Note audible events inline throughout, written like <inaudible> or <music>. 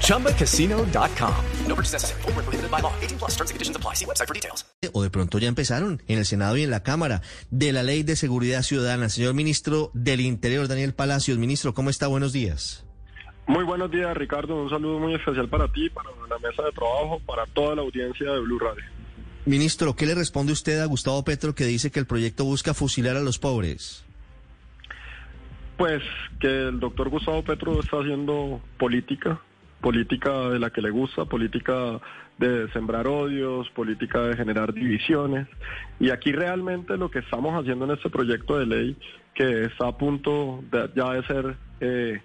ChumbaCasino.com. No purchase necessary. Full prohibited by law. 18 plus terms and conditions apply. See website for details. O de pronto ya empezaron en el Senado y en la Cámara de la Ley de Seguridad Ciudadana. Señor Ministro del Interior, Daniel Palacios. Ministro, ¿cómo está? Buenos días. Muy buenos días, Ricardo. Un saludo muy especial para ti, para la mesa de trabajo, para toda la audiencia de Blue Radio. Ministro, ¿qué le responde usted a Gustavo Petro que dice que el proyecto busca fusilar a los pobres? Pues que el doctor Gustavo Petro está haciendo política, política de la que le gusta, política de sembrar odios, política de generar divisiones. Y aquí realmente lo que estamos haciendo en este proyecto de ley, que está a punto de, ya de ser... Eh,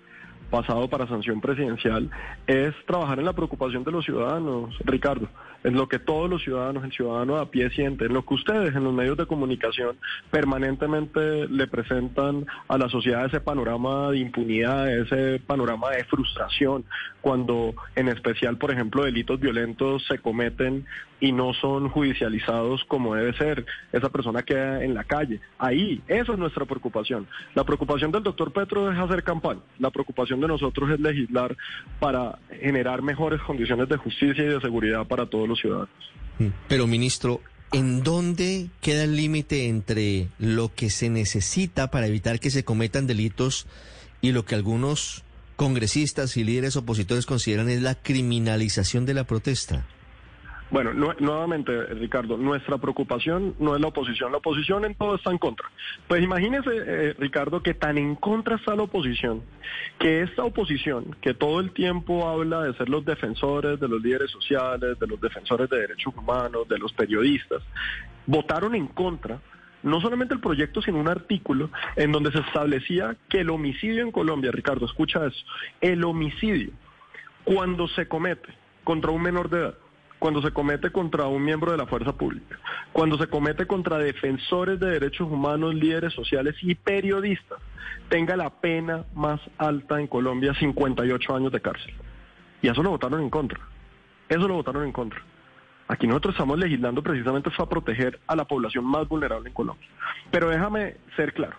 pasado para sanción presidencial es trabajar en la preocupación de los ciudadanos, Ricardo, en lo que todos los ciudadanos, el ciudadano a pie siente, en lo que ustedes en los medios de comunicación permanentemente le presentan a la sociedad ese panorama de impunidad, ese panorama de frustración, cuando en especial, por ejemplo, delitos violentos se cometen y no son judicializados como debe ser. Esa persona queda en la calle. Ahí, eso es nuestra preocupación. La preocupación del doctor Petro es hacer campaña. La preocupación de nosotros es legislar para generar mejores condiciones de justicia y de seguridad para todos los ciudadanos. Mm. Pero, ministro, ¿en dónde queda el límite entre lo que se necesita para evitar que se cometan delitos y lo que algunos congresistas y líderes opositores consideran es la criminalización de la protesta? Bueno, nuevamente, Ricardo, nuestra preocupación no es la oposición. La oposición en todo está en contra. Pues imagínese, eh, Ricardo, que tan en contra está la oposición, que esta oposición, que todo el tiempo habla de ser los defensores de los líderes sociales, de los defensores de derechos humanos, de los periodistas, votaron en contra no solamente el proyecto, sino un artículo en donde se establecía que el homicidio en Colombia, Ricardo, escucha eso, el homicidio, cuando se comete contra un menor de edad, cuando se comete contra un miembro de la fuerza pública, cuando se comete contra defensores de derechos humanos, líderes sociales y periodistas, tenga la pena más alta en Colombia, 58 años de cárcel. Y eso lo votaron en contra. Eso lo votaron en contra. Aquí nosotros estamos legislando precisamente para proteger a la población más vulnerable en Colombia. Pero déjame ser claro.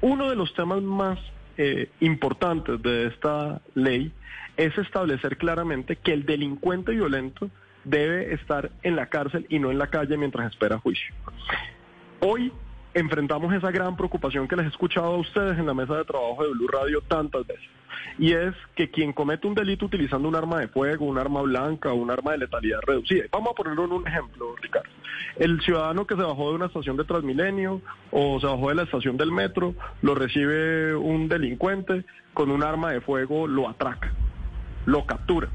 Uno de los temas más eh, importantes de esta ley es establecer claramente que el delincuente violento debe estar en la cárcel y no en la calle mientras espera juicio. Hoy enfrentamos esa gran preocupación que les he escuchado a ustedes en la mesa de trabajo de Blue Radio tantas veces. Y es que quien comete un delito utilizando un arma de fuego, un arma blanca un arma de letalidad reducida. Vamos a ponerlo en un ejemplo, Ricardo. El ciudadano que se bajó de una estación de Transmilenio o se bajó de la estación del metro, lo recibe un delincuente con un arma de fuego, lo atraca, lo captura,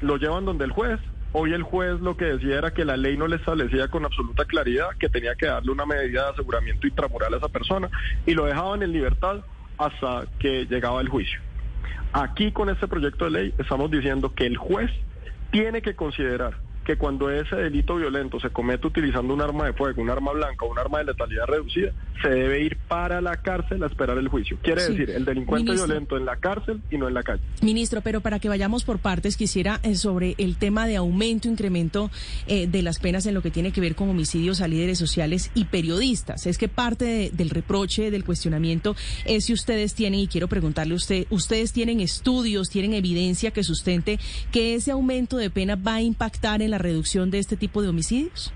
lo llevan donde el juez, Hoy el juez lo que decía era que la ley no le establecía con absoluta claridad que tenía que darle una medida de aseguramiento intramural a esa persona y lo dejaban en libertad hasta que llegaba el juicio. Aquí con este proyecto de ley estamos diciendo que el juez tiene que considerar que cuando ese delito violento se comete utilizando un arma de fuego, un arma blanca o un arma de letalidad reducida, se debe ir para la cárcel a esperar el juicio. Quiere decir, el delincuente violento en la cárcel y no en la calle. Ministro, pero para que vayamos por partes, quisiera eh, sobre el tema de aumento, incremento eh, de las penas en lo que tiene que ver con homicidios a líderes sociales y periodistas. Es que parte del reproche, del cuestionamiento, es si ustedes tienen, y quiero preguntarle a usted, ¿ustedes tienen estudios, tienen evidencia que sustente que ese aumento de pena va a impactar en la reducción de este tipo de homicidios?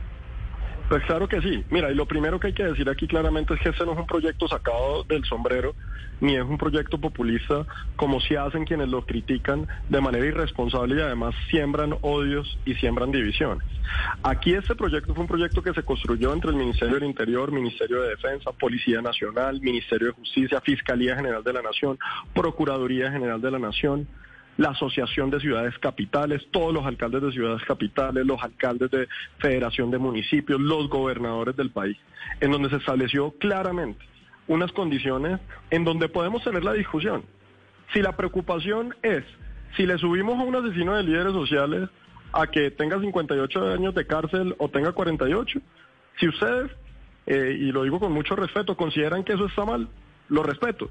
Pues claro que sí. Mira, y lo primero que hay que decir aquí claramente es que este no es un proyecto sacado del sombrero, ni es un proyecto populista como si hacen quienes lo critican de manera irresponsable y además siembran odios y siembran divisiones. Aquí este proyecto fue un proyecto que se construyó entre el Ministerio del Interior, Ministerio de Defensa, Policía Nacional, Ministerio de Justicia, Fiscalía General de la Nación, Procuraduría General de la Nación la Asociación de Ciudades Capitales, todos los alcaldes de ciudades capitales, los alcaldes de Federación de Municipios, los gobernadores del país, en donde se estableció claramente unas condiciones en donde podemos tener la discusión. Si la preocupación es, si le subimos a un asesino de líderes sociales a que tenga 58 años de cárcel o tenga 48, Si ustedes, eh, y lo digo con mucho respeto, consideran que eso está mal, lo respeto.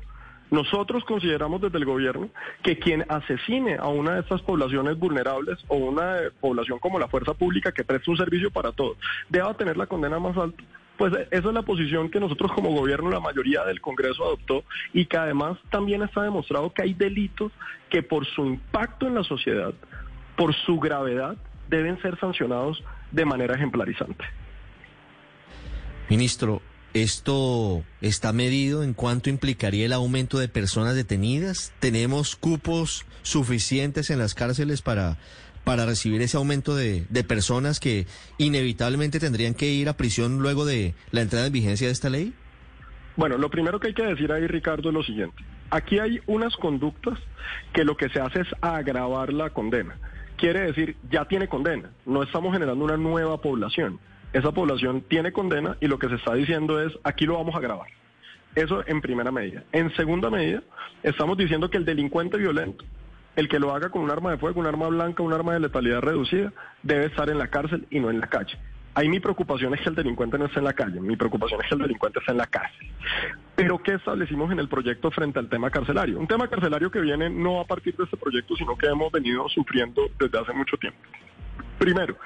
Nosotros consideramos desde el gobierno que quien asesine a una de estas poblaciones vulnerables o una eh, población como la fuerza pública que presta un servicio para todos, deba tener la condena más alta. Pues eh, esa es la posición que nosotros como gobierno, la mayoría del Congreso adoptó y que además también está demostrado que hay delitos que por su impacto en la sociedad, por su gravedad, deben ser sancionados de manera ejemplarizante. Ministro, ¿esto está medido en cuánto implicaría el aumento de personas detenidas? ¿Tenemos cupos suficientes en las cárceles para, para recibir ese aumento de, de personas que inevitablemente tendrían que ir a prisión luego de la entrada en vigencia de esta ley? Bueno, lo primero que hay que decir ahí, Ricardo, es lo siguiente. Aquí hay unas conductas que lo que se hace es agravar la condena. Quiere decir, ya tiene condena. No estamos generando una nueva población. Esa población tiene condena y lo que se está diciendo es, aquí lo vamos a agravar. Eso en primera medida. En segunda medida, estamos diciendo que el delincuente violento, el que lo haga con un arma de fuego, un arma blanca, un arma de letalidad reducida, debe estar en la cárcel y no en la calle. Ahí mi preocupación es que el delincuente no esté en la calle, mi preocupación es que el delincuente esté en la cárcel. Pero ¿qué establecimos en el proyecto frente al tema carcelario? Un tema carcelario que viene no a partir de este proyecto, sino que hemos venido sufriendo desde hace mucho tiempo. Primero,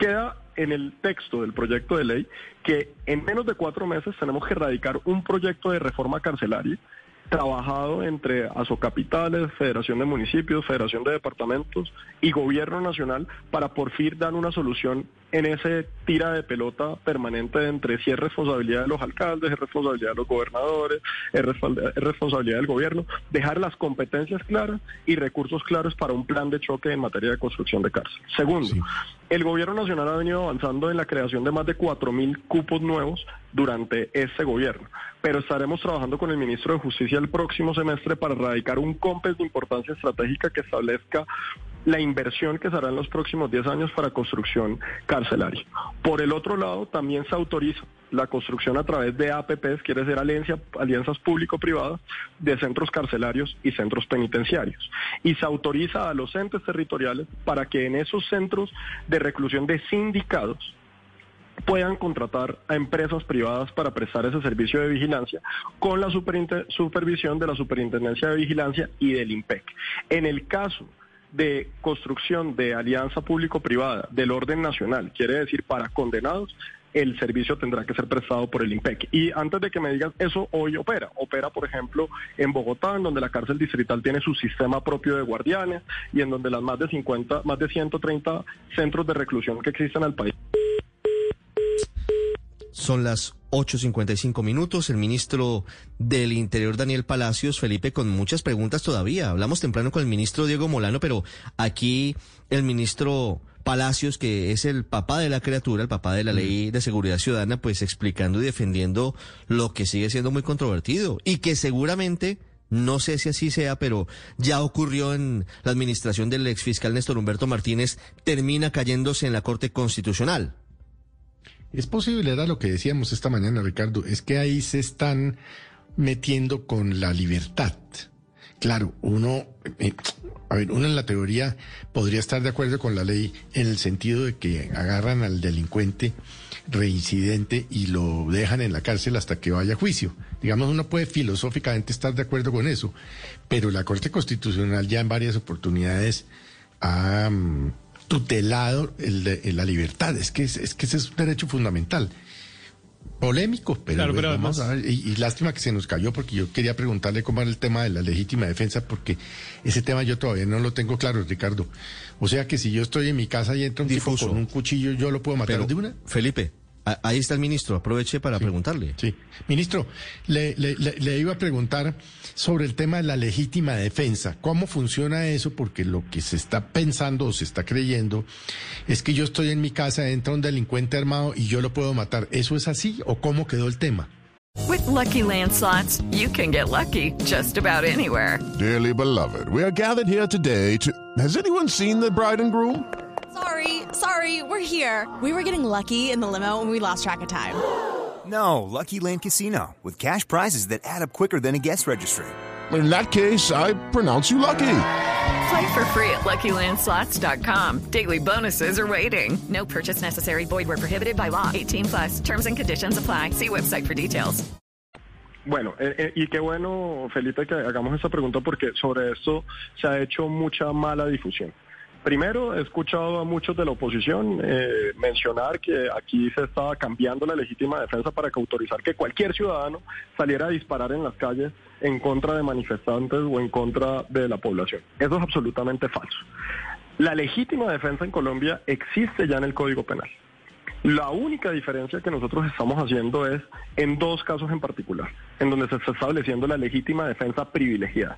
queda en el texto del proyecto de ley que en menos de cuatro meses tenemos que erradicar un proyecto de reforma carcelaria trabajado entre Asocapitales, Federación de Municipios, Federación de Departamentos y Gobierno Nacional para por fin dar una solución en ese tira de pelota permanente entre si es responsabilidad de los alcaldes, es responsabilidad de los gobernadores, es, responsabilidad del gobierno, dejar las competencias claras y recursos claros para un plan de choque en materia de construcción de cárcel. Segundo, el gobierno nacional ha venido avanzando en la creación de más de 4.000 cupos nuevos durante este gobierno, pero estaremos trabajando con el ministro de Justicia el próximo semestre para erradicar un COMPES de importancia estratégica que establezca la inversión que se hará en los próximos 10 años para construcción carcelaria. Por el otro lado, también se autoriza la construcción a través de APPs, quiere decir alianza, alianzas público-privadas, de centros carcelarios y centros penitenciarios. Y se autoriza a los entes territoriales para que en esos centros de reclusión de sindicados puedan contratar a empresas privadas para prestar ese servicio de vigilancia con la supervisión de la Superintendencia de Vigilancia y del IMPEC. En el caso de construcción de alianza público-privada del orden nacional, quiere decir para condenados, el servicio tendrá que ser prestado por el IMPEC. Y antes de que me digas, eso hoy opera. Opera, por ejemplo, en Bogotá, en donde la cárcel distrital tiene su sistema propio de guardianes y en donde las más de 50, más de 130 centros de reclusión que existen al país. Son las 8.55 minutos. El ministro del Interior, Daniel Palacios, Felipe, con muchas preguntas todavía. Hablamos temprano con el ministro Diego Molano, pero aquí el ministro Palacios, que es el papá de la criatura, el papá de la ley de seguridad ciudadana, pues explicando y defendiendo lo que sigue siendo muy controvertido y que seguramente no sé si así sea, pero ya ocurrió en la administración del exfiscal Néstor Humberto Martínez, termina cayéndose en la Corte Constitucional. Es posible, era lo que decíamos esta mañana, Ricardo, es que ahí se están metiendo con la libertad. Claro, uno, eh, a ver, uno en la teoría podría estar de acuerdo con la ley en el sentido de que agarran al delincuente reincidente y lo dejan en la cárcel hasta que vaya a juicio. Digamos, uno puede filosóficamente estar de acuerdo con eso, pero la Corte Constitucional ya en varias oportunidades ha mm, tutelado el de, la libertad. Es que, es, que ese es un derecho fundamental. Polémico, pero, vamos a ver, y, lástima que se nos cayó porque yo quería preguntarle cómo era el tema de la legítima defensa porque ese tema yo todavía no lo tengo claro, Ricardo. O sea que si yo estoy en mi casa y entra un tipo con un cuchillo, yo lo puedo matar de una. Felipe, Ahí está el ministro, aproveche para preguntarle. Sí, ministro, le, iba a preguntar sobre el tema de la legítima defensa. ¿Cómo funciona eso? Porque lo que se está pensando o se está creyendo es que yo estoy en mi casa, entra un delincuente armado y yo lo puedo matar. ¿Eso es así o cómo quedó el tema? With lucky landslots, you can get lucky just about anywhere. Dearly beloved, we are gathered here today to. Has anyone seen the bride and groom? Sorry, sorry, we're here. We were getting lucky in the limo and we lost track of time. <gasps> No, Lucky Land Casino, with cash prizes that add up quicker than a guest registry. In that case, I pronounce you lucky. Play for free at LuckyLandSlots.com. Daily bonuses are waiting. No purchase necessary. Void were prohibited by law. 18 plus. Terms and conditions apply. See website for details. Bueno, eh, eh, y qué bueno, Felipe, que hagamos esa pregunta porque sobre esto se ha hecho mucha mala difusión. Primero, he escuchado a muchos de la oposición eh, mencionar que aquí se estaba cambiando la legítima defensa para que autorizar que cualquier ciudadano saliera a disparar en las calles en contra de manifestantes o en contra de la población. Eso es absolutamente falso. La legítima defensa en Colombia existe ya en el Código Penal. La única diferencia que nosotros estamos haciendo es en dos casos en particular, en donde se está estableciendo la legítima defensa privilegiada.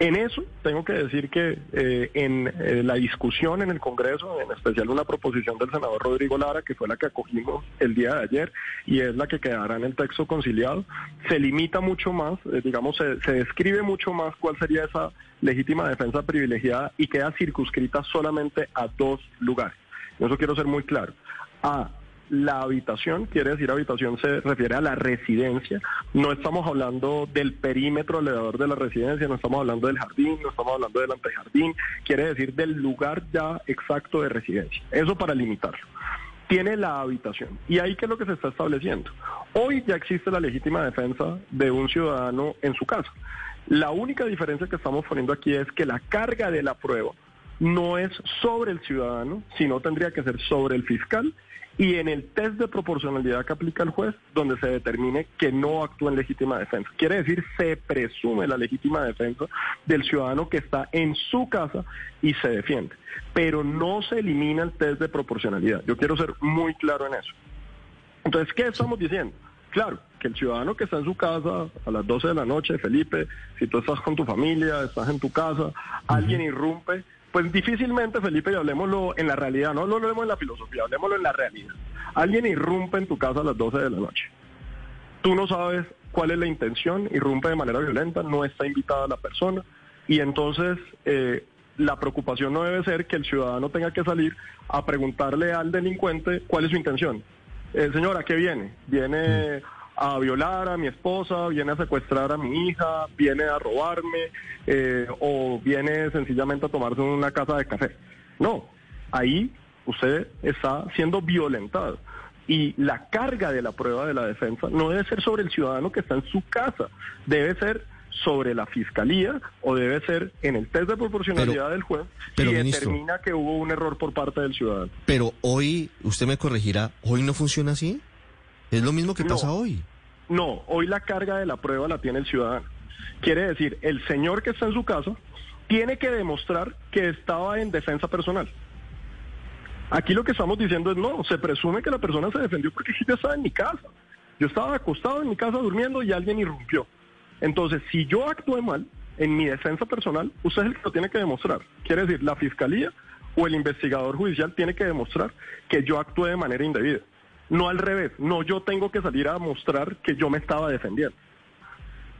En eso tengo que decir que eh, en eh, la discusión en el Congreso, en especial una proposición del senador Rodrigo Lara, que fue la que acogimos el día de ayer y es la que quedará en el texto conciliado, se limita mucho más, eh, digamos, se, describe mucho más cuál sería esa legítima defensa privilegiada y queda circunscrita solamente a dos lugares. Eso quiero ser muy claro. A la habitación, quiere decir habitación se refiere a la residencia, no estamos hablando del perímetro alrededor de la residencia, no estamos hablando del jardín, no estamos hablando del antejardín, quiere decir del lugar ya exacto de residencia, eso para limitarlo. Tiene la habitación. ¿Y ahí qué es lo que se está estableciendo? Hoy ya existe la legítima defensa de un ciudadano en su casa. La única diferencia que estamos poniendo aquí es que la carga de la prueba no es sobre el ciudadano, sino tendría que ser sobre el fiscal y en el test de proporcionalidad que aplica el juez, donde se determine que no actúa en legítima defensa. Quiere decir, se presume la legítima defensa del ciudadano que está en su casa y se defiende, pero no se elimina el test de proporcionalidad. Yo quiero ser muy claro en eso. Entonces, ¿qué estamos diciendo? Claro, que el ciudadano que está en su casa a las 12 de la noche, Felipe, si tú estás con tu familia, estás en tu casa, alguien irrumpe, pues difícilmente, Felipe, y hablemoslo en la realidad, no lo hablemos en la filosofía, hablemoslo en la realidad. Alguien irrumpe en tu casa a las 12 de la noche. Tú no sabes cuál es la intención, irrumpe de manera violenta, no está invitada la persona, y entonces eh, la preocupación no debe ser que el ciudadano tenga que salir a preguntarle al delincuente cuál es su intención. Eh, señora, ¿qué viene? Viene a violar a mi esposa, viene a secuestrar a mi hija, viene a robarme eh, o viene sencillamente a tomarse una casa de café. No, ahí usted está siendo violentado. Y la carga de la prueba de la defensa no debe ser sobre el ciudadano que está en su casa, debe ser sobre la fiscalía o debe ser en el test de proporcionalidad del juez pero, si ministro, determina que hubo un error por parte del ciudadano. Pero hoy, usted me corregirá, ¿hoy no funciona así? Es lo mismo que No. pasa hoy. No, hoy la carga de la prueba la tiene el ciudadano. Quiere decir, el señor que está en su casa tiene que demostrar que estaba en defensa personal. Aquí lo que estamos diciendo es no, se presume que la persona se defendió porque yo estaba en mi casa. Yo estaba acostado en mi casa durmiendo y alguien irrumpió. Entonces, si yo actué mal en mi defensa personal, usted es el que lo tiene que demostrar. Quiere decir, la fiscalía o el investigador judicial tiene que demostrar que yo actué de manera indebida. No al revés, no yo tengo que salir a mostrar que yo me estaba defendiendo.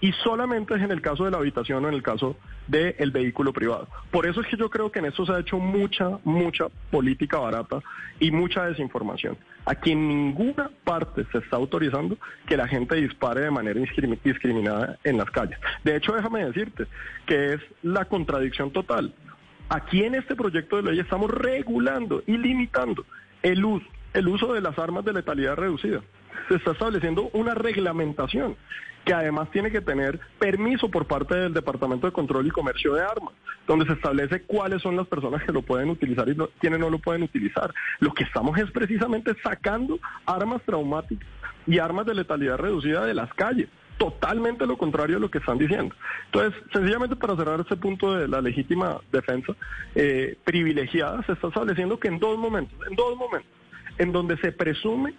Y solamente es en el caso de la habitación o en el caso del vehículo privado. Por eso es que yo creo que en esto se ha hecho mucha, mucha política barata y mucha desinformación. Aquí en ninguna parte se está autorizando que la gente dispare de manera discrimi- discriminada en las calles. De hecho, déjame decirte que es la contradicción total. Aquí en este proyecto de ley estamos regulando y limitando el uso, el uso de las armas de letalidad reducida. Se está estableciendo una reglamentación que además tiene que tener permiso por parte del Departamento de Control y Comercio de Armas, donde se establece cuáles son las personas que lo pueden utilizar y no- quienes no lo pueden utilizar. Lo que estamos es precisamente sacando armas traumáticas y armas de letalidad reducida de las calles. Totalmente lo contrario de lo que están diciendo. Entonces, sencillamente para cerrar ese punto de la legítima defensa eh, privilegiada, se está estableciendo que en dos momentos, en dos momentos, en donde se presume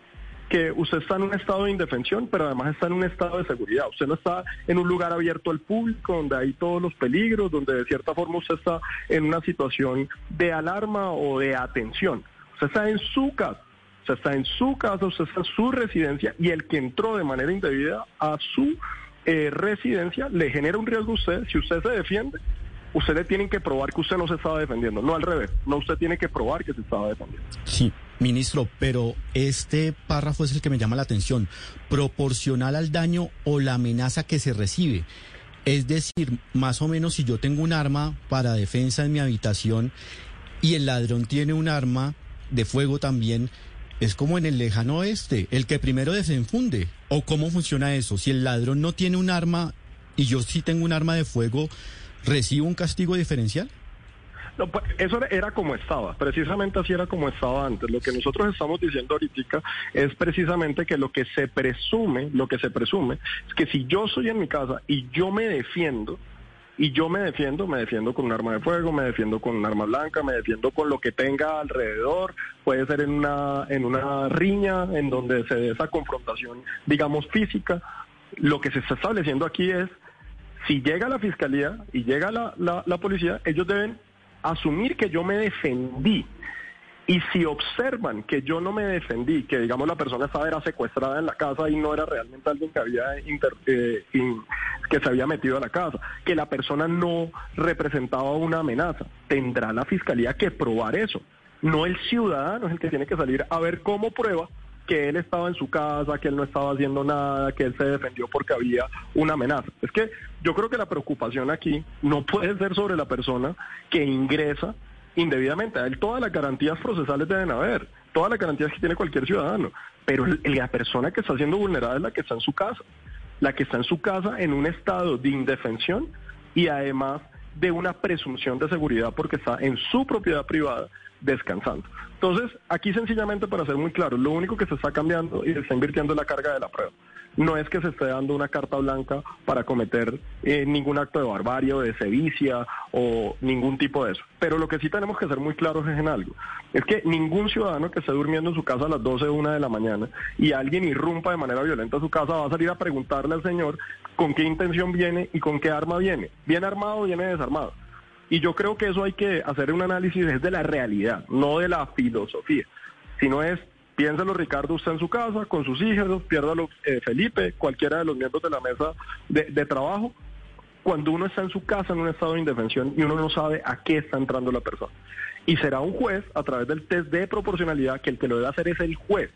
que usted está en un estado de indefensión, pero además está en un estado de seguridad. Usted no está en un lugar abierto al público, donde hay todos los peligros, donde de cierta forma usted está en una situación de alarma o de atención. Usted está en su casa, usted está en su casa, usted está en su residencia y el que entró de manera indebida a su eh, residencia le genera un riesgo a usted. Si usted se defiende, usted le tiene que probar que usted no se estaba defendiendo, no al revés, no usted tiene que probar que se estaba defendiendo. Sí, ministro, pero este párrafo es el que me llama la atención. Proporcional al daño o la amenaza que se recibe. Es decir, más o menos si yo tengo un arma para defensa en mi habitación y el ladrón tiene un arma de fuego también, es como en el lejano oeste, el que primero desenfunde. ¿O cómo funciona eso? Si el ladrón no tiene un arma y yo sí tengo un arma de fuego, ¿recibo un castigo diferencial? No, pues, eso era, como estaba, precisamente así era como estaba antes. Lo que nosotros estamos diciendo ahorita es precisamente que lo que se presume, lo que se presume, es que si yo soy en mi casa y yo me defiendo, y yo me defiendo, me defiendo con un arma de fuego, me defiendo con un arma blanca, me defiendo con lo que tenga alrededor, puede ser en una, en una riña, en donde se dé esa confrontación, digamos, física. Lo que se está estableciendo aquí es, si llega la fiscalía y llega la, la policía, ellos deben asumir que yo me defendí. Y si observan que yo no me defendí, que digamos la persona estaba era secuestrada en la casa y no era realmente alguien que había inter- eh, que se había metido a la casa, que la persona no representaba una amenaza, tendrá la fiscalía que probar eso. No el ciudadano es el que tiene que salir a ver cómo prueba que él estaba en su casa, que él no estaba haciendo nada, que él se defendió porque había una amenaza. Es que yo creo que la preocupación aquí no puede ser sobre la persona que ingresa indebidamente. A él todas las garantías procesales deben haber, todas las garantías que tiene cualquier ciudadano, pero la persona que está siendo vulnerada es la que está en su casa, la que está en su casa en un estado de indefensión y además de una presunción de seguridad porque está en su propiedad privada descansando. Entonces, aquí sencillamente para ser muy claro, lo único que se está cambiando y se está invirtiendo es la carga de la prueba. No es que se esté dando una carta blanca para cometer eh, ningún acto de barbarie de sevicia o ningún tipo de eso. Pero lo que sí tenemos que ser muy claros es en algo. Es que ningún ciudadano que esté durmiendo en su casa a las 12 o 1 de la mañana y alguien irrumpa de manera violenta a su casa va a salir a preguntarle al señor con qué intención viene y con qué arma viene. ¿Viene armado o viene desarmado? Y yo creo que eso hay que hacer un análisis desde la realidad, no de la filosofía, sino es, piénselo Ricardo, usted en su casa, con sus hijos, piérdalo eh, Felipe, cualquiera de los miembros de la mesa de, trabajo, cuando uno está en su casa en un estado de indefensión y uno no sabe a qué está entrando la persona. Y será un juez, a través del test de proporcionalidad, que el que lo debe hacer es el juez.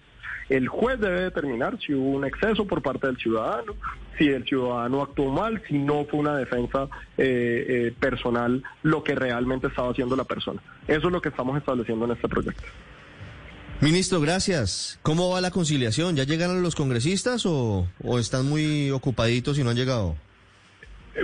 El juez debe determinar si hubo un exceso por parte del ciudadano, si el ciudadano actuó mal, si no fue una defensa eh, eh, personal lo que realmente estaba haciendo la persona. Eso es lo que estamos estableciendo en este proyecto. Ministro, gracias. ¿Cómo va la conciliación? ¿Ya llegaron los congresistas o, o están muy ocupaditos y no han llegado?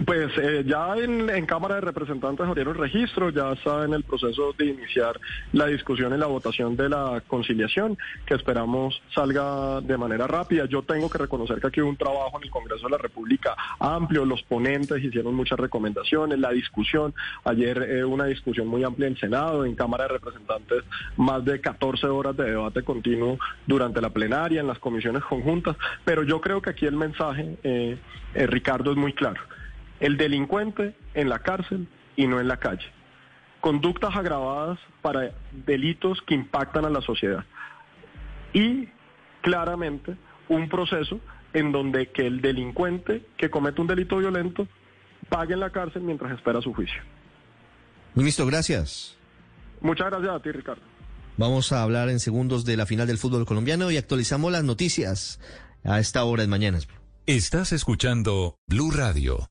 Pues eh, ya en, en Cámara de Representantes abrieron registro, ya está en el proceso de iniciar la discusión y la votación de la conciliación, que esperamos salga de manera rápida. Yo tengo que reconocer que aquí hubo un trabajo en el Congreso de la República amplio, los ponentes hicieron muchas recomendaciones, la discusión, ayer eh, una discusión muy amplia en Senado, en Cámara de Representantes, más de 14 horas de debate continuo durante la plenaria, en las comisiones conjuntas, pero yo creo que aquí el mensaje, eh, eh, Ricardo, es muy claro. El delincuente en la cárcel y no en la calle. Conductas agravadas para delitos que impactan a la sociedad. Y claramente un proceso en donde que el delincuente que comete un delito violento pague en la cárcel mientras espera su juicio. Ministro, gracias. Muchas gracias a ti, Ricardo. Vamos a hablar en segundos de la final del fútbol colombiano y actualizamos las noticias a esta hora en Mañanas. Estás escuchando Blue Radio.